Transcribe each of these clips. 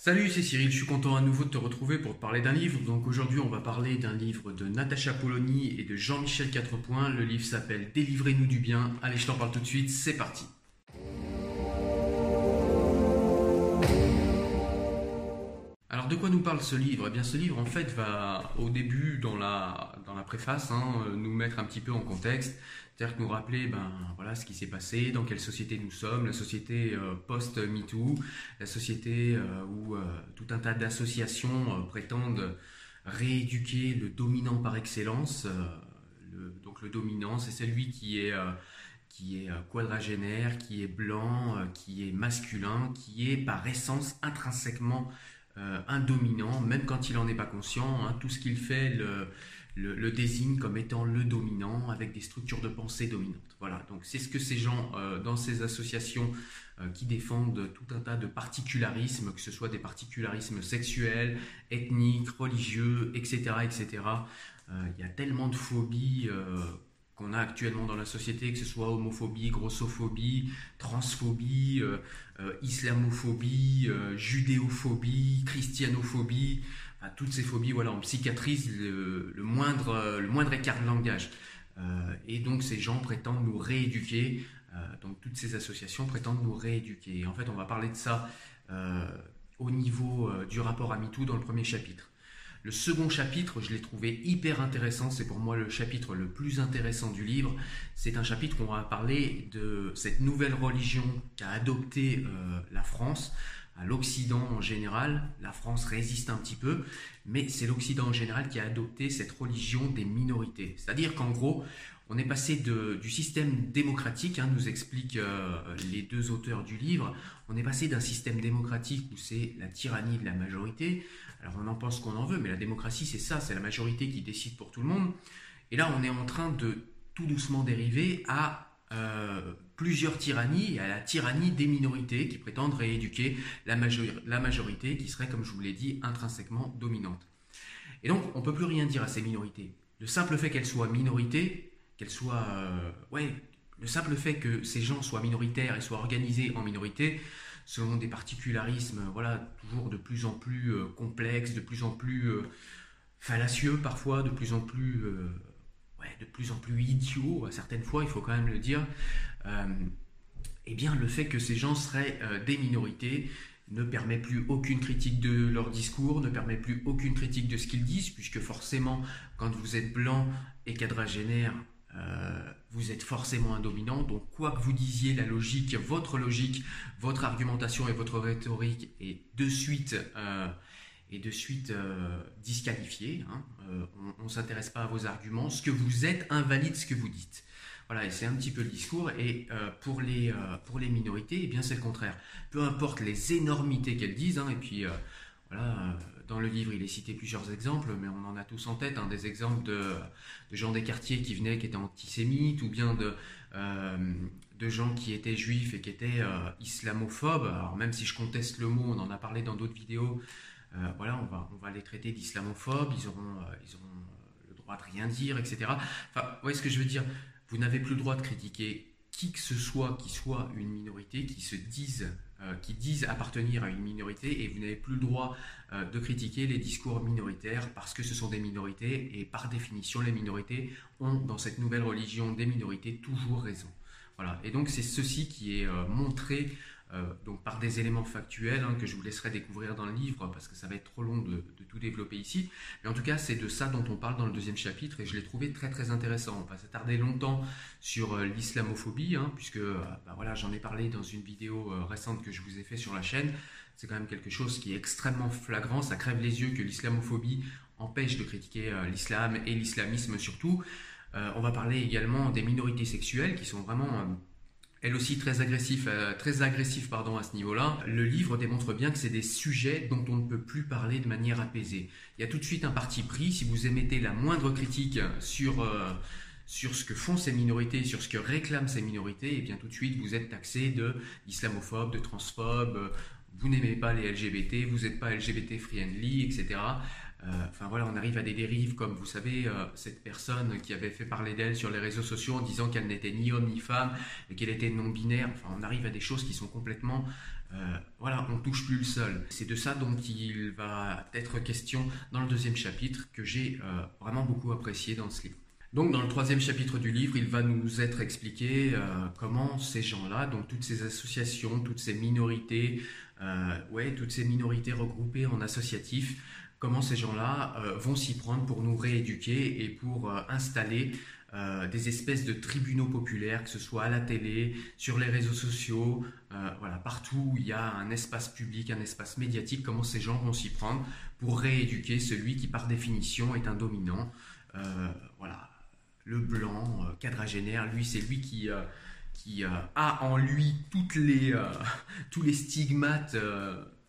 Salut, c'est Cyril, je suis content à nouveau de te retrouver pour te parler d'un livre. Donc aujourd'hui, on va parler d'un livre de Natacha Polony et de Jean-Michel Quatrepoint. Le livre s'appelle Délivrez-nous du bien. Allez, je t'en parle tout de suite, c'est parti. Alors de quoi nous parle ce livre? Eh bien ce livre en fait va au début dans la, dans la préface hein, euh, nous mettre un petit peu en contexte, c'est-à-dire nous rappeler ben, voilà, ce qui s'est passé, dans quelle société nous sommes, la société euh, post-MeToo, la société euh, où tout un tas d'associations prétendent rééduquer le dominant par excellence. Le, donc le dominant c'est celui qui est qui est quadragénaire, qui est blanc, qui est masculin, qui est par essence intrinsèquement euh, un dominant, même quand il n'en est pas conscient. Hein, tout ce qu'il fait le, désigne comme étant le dominant avec des structures de pensée dominantes. Voilà, donc c'est ce que ces gens euh, dans ces associations euh, qui défendent tout un tas de particularismes, que ce soit des particularismes sexuels, ethniques, religieux, etc. etc. Il y a tellement de phobies qu'on a actuellement dans la société, que ce soit homophobie, grossophobie, transphobie, euh, euh, islamophobie, euh, judéophobie, christianophobie, toutes ces phobies, voilà, on psychiatrise le, moindre, le moindre écart de langage. et donc ces gens prétendent nous rééduquer, donc toutes ces associations prétendent nous rééduquer. en fait, on va parler de ça au niveau du rapport à MeToo dans le premier chapitre. Le second chapitre, je l'ai trouvé hyper intéressant, c'est pour moi le chapitre le plus intéressant du livre. C'est un chapitre où on va parler de cette nouvelle religion qu'a adoptée euh, la France, à l'Occident en général. La France résiste un petit peu, mais c'est l'Occident en général qui a adopté cette religion des minorités. C'est-à-dire qu'en gros, on est passé du système démocratique, hein, nous expliquent euh, les deux auteurs du livre, on est passé d'un système démocratique où c'est la tyrannie de la majorité, alors on en pense qu'on en veut, mais la démocratie c'est ça, c'est la majorité qui décide pour tout le monde, et là on est en train de tout doucement dériver à euh, plusieurs tyrannies, à la tyrannie des minorités qui prétendent rééduquer la, la majorité qui serait, comme je vous l'ai dit, intrinsèquement dominante. Et donc on ne peut plus rien dire à ces minorités. Le simple fait qu'elles soient minorités qu'elle soit, euh, ouais, le simple fait que ces gens soient minoritaires et soient organisés en minorité, selon des particularismes, voilà, toujours de plus en plus euh, complexes, de plus en plus euh, fallacieux parfois, de plus en plus, ouais, de plus en plus idiots à certaines fois, il faut quand même le dire. eh bien, le fait que ces gens seraient des minorités ne permet plus aucune critique de leur discours, ne permet plus aucune critique de ce qu'ils disent, puisque forcément, quand vous êtes blanc et quadragénaire, euh, vous êtes forcément un dominant. Donc, quoi que vous disiez, la logique, votre logique, votre argumentation et votre rhétorique est de suite, euh, de suite euh, disqualifiée. Hein. on ne s'intéresse pas à vos arguments. Ce que vous êtes invalide ce que vous dites. Voilà, et c'est un petit peu le discours. Et pour, les, pour les minorités, eh bien c'est le contraire. Peu importe les énormités qu'elles disent, hein, et puis dans le livre, il est cité plusieurs exemples, mais on en a tous en tête, hein, des exemples de, gens des quartiers qui venaient, qui étaient antisémites, ou bien de, euh, gens qui étaient juifs et qui étaient euh, islamophobes. Alors même si je conteste le mot, on en a parlé dans d'autres vidéos, euh, voilà, on va, on va les traiter d'islamophobes, ils auront, ils auront le droit de rien dire, etc. Enfin, vous voyez ce que je veux dire? Vous n'avez plus le droit de critiquer qui que ce soit qui soit une minorité, qui se dise euh, qui disent appartenir à une minorité et vous n'avez plus le droit euh, de critiquer les discours minoritaires parce que ce sont des minorités et par définition les minorités ont dans cette nouvelle religion des minorités toujours raison. Voilà. Et donc c'est ceci qui est euh, montré euh, donc par des éléments factuels hein, que je vous laisserai découvrir dans le livre parce que ça va être trop long de, tout développer ici. Mais en tout cas, c'est de ça dont on parle dans le deuxième chapitre et je l'ai trouvé très très intéressant. On va s'attarder longtemps sur euh, l'islamophobie hein, puisque bah j'en ai parlé dans une vidéo récente que je vous ai fait sur la chaîne. C'est quand même quelque chose qui est extrêmement flagrant. Ça crève les yeux que l'islamophobie empêche de critiquer l'islam et l'islamisme surtout. On va parler également des minorités sexuelles qui sont vraiment elle aussi très agressif, euh, très pardon, à ce niveau-là. Le livre démontre bien que c'est des sujets dont on ne peut plus parler de manière apaisée. Il y a tout de suite un parti pris. Si vous émettez la moindre critique sur, euh, sur ce que font ces minorités, sur ce que réclament ces minorités, et eh bien tout de suite vous êtes taxé de islamophobe, de transphobe. Vous n'aimez pas les LGBT, vous n'êtes pas LGBT friendly, etc. enfin voilà, on arrive à des dérives comme vous savez cette personne qui avait fait parler d'elle sur les réseaux sociaux en disant qu'elle n'était ni homme ni femme et qu'elle était non binaire. Enfin, on arrive à des choses qui sont complètement voilà, on touche plus le sol. C'est de ça dont il va être question dans le deuxième chapitre que j'ai vraiment beaucoup apprécié dans ce livre. Donc dans le troisième chapitre du livre, il va nous être expliqué euh, comment ces gens-là, donc toutes ces associations, toutes ces minorités, euh, ouais, toutes ces minorités regroupées en associatifs, comment ces gens-là euh, vont s'y prendre pour nous rééduquer et pour installer des espèces de tribunaux populaires, que ce soit à la télé, sur les réseaux sociaux, partout où il y a un espace public, un espace médiatique, comment ces gens vont s'y prendre pour rééduquer celui qui par définition est un dominant. voilà, le blanc, euh, quadragénaire, lui, c'est lui qui, euh, qui euh, a en lui toutes les, tous les stigmates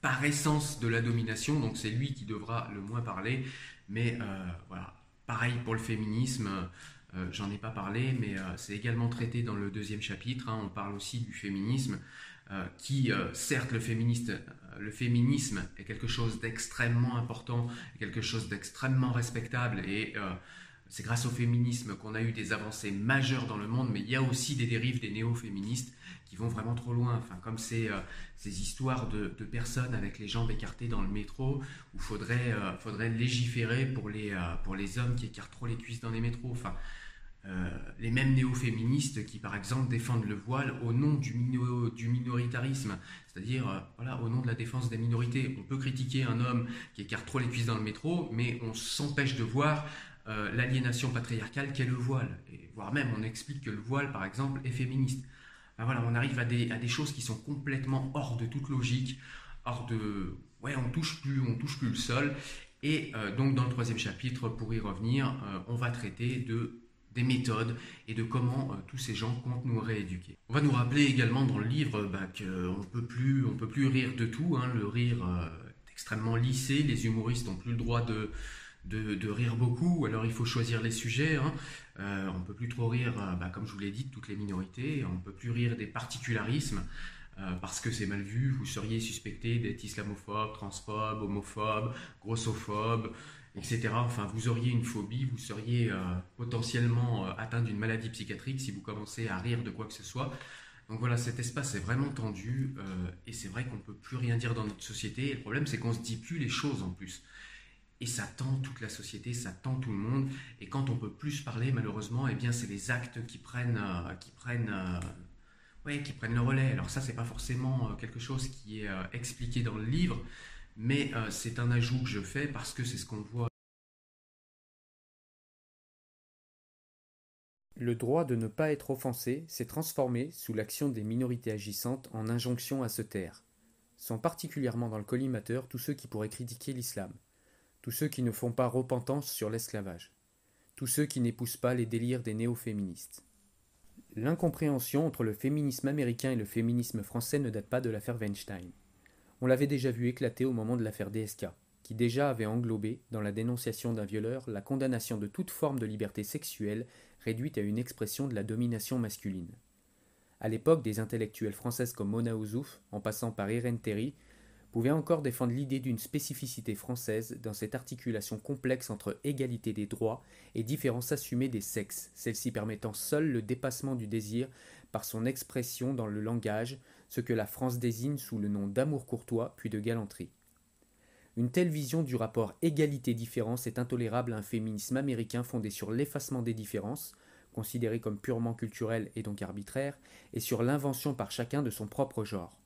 par essence de la domination, donc c'est lui qui devra le moins parler. Mais voilà, pareil pour le féminisme. J'en ai pas parlé, mais c'est également traité dans le deuxième chapitre. Hein. on parle aussi du féminisme, qui, certes, le, féministe, le féminisme est quelque chose d'extrêmement important, quelque chose d'extrêmement respectable, et c'est grâce au féminisme qu'on a eu des avancées majeures dans le monde, mais il y a aussi des dérives des néo-féministes qui vont vraiment trop loin. Enfin, comme ces, euh, ces histoires de, personnes avec les jambes écartées dans le métro, où faudrait, euh, faudrait légiférer pour les, euh, pour les hommes qui écartent trop les cuisses dans les métros. Enfin, les mêmes néo-féministes qui, par exemple, défendent le voile au nom du, du minoritarisme, c'est-à-dire voilà, au nom de la défense des minorités. On peut critiquer un homme qui écarte trop les cuisses dans le métro, mais on s'empêche de voir euh, l'aliénation patriarcale qu'est le voile. Et voire même, on explique que le voile, par exemple, est féministe. voilà, on arrive à des, choses qui sont complètement hors de toute logique, hors de... Ouais, on touche plus, on touche plus le sol. Et euh, donc, dans le troisième chapitre, pour y revenir, euh, on va traiter de des méthodes et de comment tous ces gens comptent nous rééduquer. On va nous rappeler également dans le livre bah, qu'on peut plus, on peut plus rire de tout. Hein. le rire est extrêmement lissé. Les humoristes n'ont plus le droit de, rire beaucoup, alors il faut choisir les sujets. Hein. Euh, on ne peut plus trop rire, euh, bah, comme je vous l'ai dit, de toutes les minorités. On ne peut plus rire des particularismes euh, parce que c'est mal vu. Vous seriez suspecté d'être islamophobe, transphobe, homophobe, grossophobe, etc. Enfin, vous auriez une phobie, vous seriez potentiellement atteint d'une maladie psychiatrique si vous commencez à rire de quoi que ce soit. Donc voilà, cet espace est vraiment tendu et c'est vrai qu'on ne peut plus rien dire dans notre société. Le problème, c'est qu'on ne se dit plus les choses en plus. Et ça tend toute la société, ça tend tout le monde. Et quand on peut plus parler, malheureusement, eh bien, c'est les actes qui prennent, euh, qui prennent, euh, qui prennent le relais. Alors ça, c'est pas forcément euh, quelque chose qui est expliqué dans le livre, mais c'est un ajout que je fais parce que c'est ce qu'on voit. Le droit de ne pas être offensé s'est transformé, sous l'action des minorités agissantes, en injonction à se taire. Sont particulièrement dans le collimateur tous ceux qui pourraient critiquer l'islam tous ceux qui ne font pas repentance sur l'esclavage, tous ceux qui n'épousent pas les délires des néo-féministes. L'incompréhension entre le féminisme américain et le féminisme français ne date pas de l'affaire Weinstein. On l'avait déjà vu éclater au moment de l'affaire DSK, qui déjà avait englobé, dans la dénonciation d'un violeur, la condamnation de toute forme de liberté sexuelle réduite à une expression de la domination masculine. À l'époque, des intellectuelles françaises comme Mona Ouzouf, en passant par Irène Terry, pouvait encore défendre l'idée d'une spécificité française dans cette articulation complexe entre égalité des droits et différence assumée des sexes, celle-ci permettant seule le dépassement du désir par son expression dans le langage, ce que la France désigne sous le nom d'amour courtois puis de galanterie. Une telle vision du rapport égalité-différence est intolérable à un féminisme américain fondé sur l'effacement des différences, considérées comme purement culturelles et donc arbitraires, et sur l'invention par chacun de son propre genre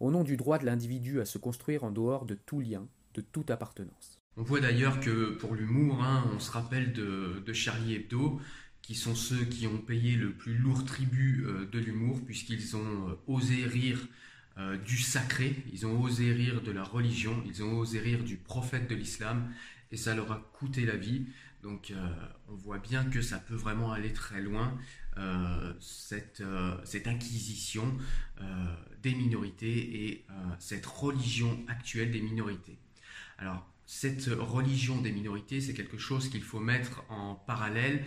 au nom du droit de l'individu à se construire en dehors de tout lien, de toute appartenance. On voit d'ailleurs que pour l'humour, hein, on se rappelle de, Charlie Hebdo, qui sont ceux qui ont payé le plus lourd tribut euh, de l'humour, puisqu'ils ont euh, osé rire euh, du sacré, ils ont osé rire de la religion, ils ont osé rire du prophète de l'islam, et ça leur a coûté la vie. Donc on voit bien que ça peut vraiment aller très loin, cette, cette, inquisition des minorités et euh, cette religion actuelle des minorités. Alors, cette religion des minorités, c'est quelque chose qu'il faut mettre en parallèle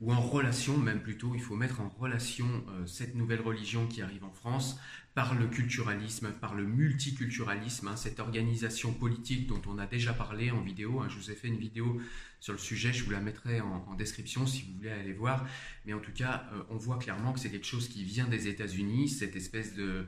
ou en relation même plutôt, il faut mettre en relation euh, cette nouvelle religion qui arrive en France par le culturalisme, par le multiculturalisme, hein, cette organisation politique dont on a déjà parlé en vidéo. Hein. je vous ai fait une vidéo sur le sujet, je vous la mettrai en, description si vous voulez aller voir. Mais en tout cas, euh, on voit clairement que c'est quelque chose qui vient des États-Unis, cette espèce de,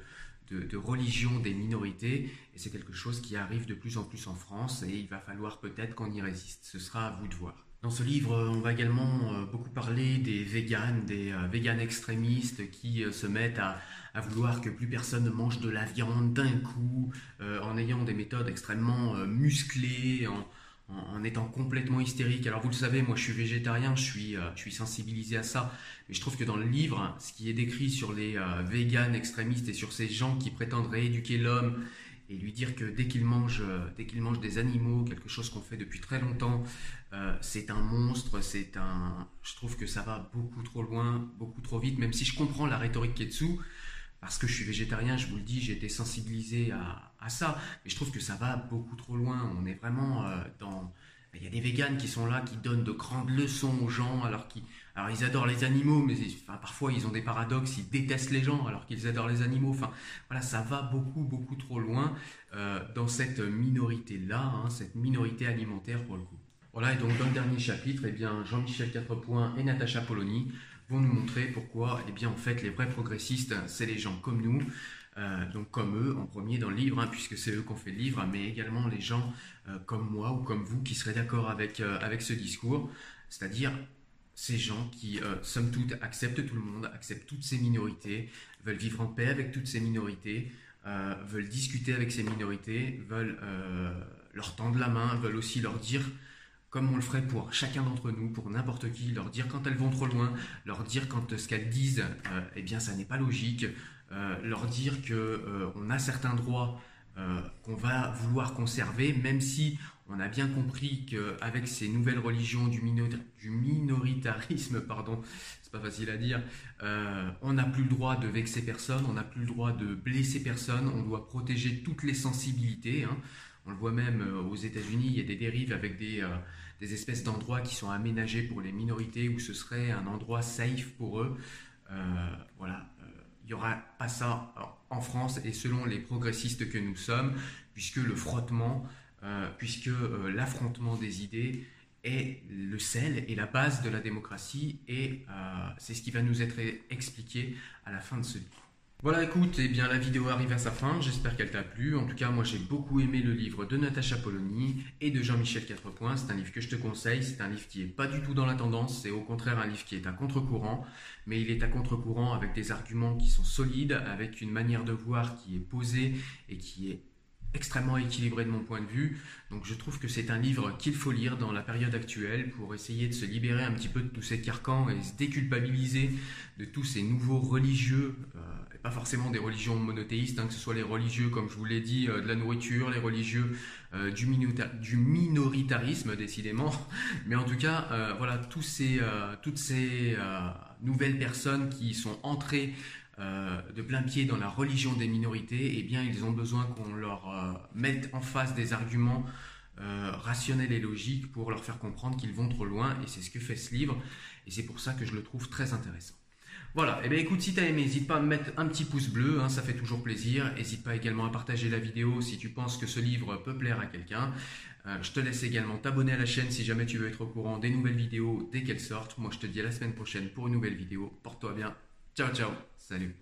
de, religion des minorités, et c'est quelque chose qui arrive de plus en plus en France, et il va falloir peut-être qu'on y résiste. Ce sera à vous de voir. Dans ce livre, on va également euh, beaucoup parler des véganes, des euh, véganes extrémistes qui se mettent à, vouloir que plus personne ne mange de la viande d'un coup, euh, en ayant des méthodes extrêmement euh, musclées, en, étant complètement hystérique. Alors vous le savez, moi je suis végétarien, je suis, euh, je suis sensibilisé à ça, mais je trouve que dans le livre, ce qui est décrit sur les véganes extrémistes et sur ces gens qui prétendent rééduquer l'homme et lui dire que dès qu'il mange, dès qu'il mange des animaux, quelque chose qu'on fait depuis très longtemps, c'est un monstre, c'est un. Je trouve que ça va beaucoup trop loin, beaucoup trop vite, même si je comprends la rhétorique qui est dessous parce que je suis végétarien, je vous le dis, j'ai été sensibilisé à, ça, mais je trouve que ça va beaucoup trop loin. On est vraiment euh, dans... Il y a des véganes qui sont là, qui donnent de grandes leçons aux gens, alors qu'ils adorent les animaux, mais parfois ils ont des paradoxes, ils détestent les gens alors qu'ils adorent les animaux. Enfin, voilà, ça va beaucoup, beaucoup trop loin euh, dans cette minorité-là, hein, cette minorité alimentaire pour le coup. Voilà, et donc dans le dernier chapitre, eh bien, Jean-Michel Quatrepoint et Natacha Polony vont nous montrer pourquoi, eh bien, en fait, les vrais progressistes, c'est les gens comme nous, euh, donc comme eux en premier dans le livre, hein, puisque c'est eux qui ont fait le livre, mais également les gens euh, comme moi ou comme vous qui seraient d'accord avec, euh, avec ce discours, c'est-à-dire ces gens qui, somme toute, acceptent tout le monde, acceptent toutes ces minorités, veulent vivre en paix avec toutes ces minorités, veulent discuter avec ces minorités, veulent leur tendre la main, veulent aussi leur dire comme on le ferait pour chacun d'entre nous, pour n'importe qui, leur dire quand elles vont trop loin, leur dire quand ce qu'elles disent, euh, eh bien, ça n'est pas logique, euh, leur dire que euh, on a certains droits qu'on va vouloir conserver, même si on a bien compris qu'avec ces nouvelles religions du, du minoritarisme, pardon, c'est pas facile à dire, on n'a plus le droit de vexer personne, on n'a plus le droit de blesser personne, on doit protéger toutes les sensibilités. Hein. On le voit même aux États-Unis, il y a des dérives avec des, des espèces d'endroits qui sont aménagés pour les minorités où ce serait un endroit safe pour eux. Euh, voilà, euh, il n'y aura pas ça en France et selon les progressistes que nous sommes, puisque le frottement, euh, puisque l'affrontement des idées est le sel et la base de la démocratie et c'est ce qui va nous être expliqué à la fin de ce livre. Voilà, écoute, eh bien la vidéo arrive à sa fin, j'espère qu'elle t'a plu. En tout cas, moi j'ai beaucoup aimé le livre de Natacha Polony et de Jean-Michel Quatrepoint. C'est un livre que je te conseille, c'est un livre qui n'est pas du tout dans la tendance, c'est au contraire un livre qui est à contre-courant, mais il est à contre-courant avec des arguments qui sont solides, avec une manière de voir qui est posée et qui est extrêmement équilibré de mon point de vue. Donc je trouve que c'est un livre qu'il faut lire dans la période actuelle pour essayer de se libérer un petit peu de tous ces carcans et se déculpabiliser de tous ces nouveaux religieux, euh, pas forcément des religions monothéistes, hein, que ce soit les religieux, comme je vous l'ai dit, euh, de la nourriture, les religieux euh, du, du, minoritarisme décidément, mais en tout cas, voilà, tous ces, toutes ces nouvelles personnes qui sont entrées euh, de plein pied dans la religion des minorités, eh bien, ils ont besoin qu'on leur euh, mette en face des arguments euh, rationnels et logiques pour leur faire comprendre qu'ils vont trop loin. Et c'est ce que fait ce livre. Et c'est pour ça que je le trouve très intéressant. Voilà, et eh bien écoute, si tu as aimé, n'hésite pas à me mettre un petit pouce bleu, hein, ça fait toujours plaisir. N'hésite pas également à partager la vidéo si tu penses que ce livre peut plaire à quelqu'un. je te laisse également t'abonner à la chaîne si jamais tu veux être au courant des nouvelles vidéos dès qu'elles sortent. Moi je te dis à la semaine prochaine pour une nouvelle vidéo. Porte-toi bien. Ciao ciao. Salut.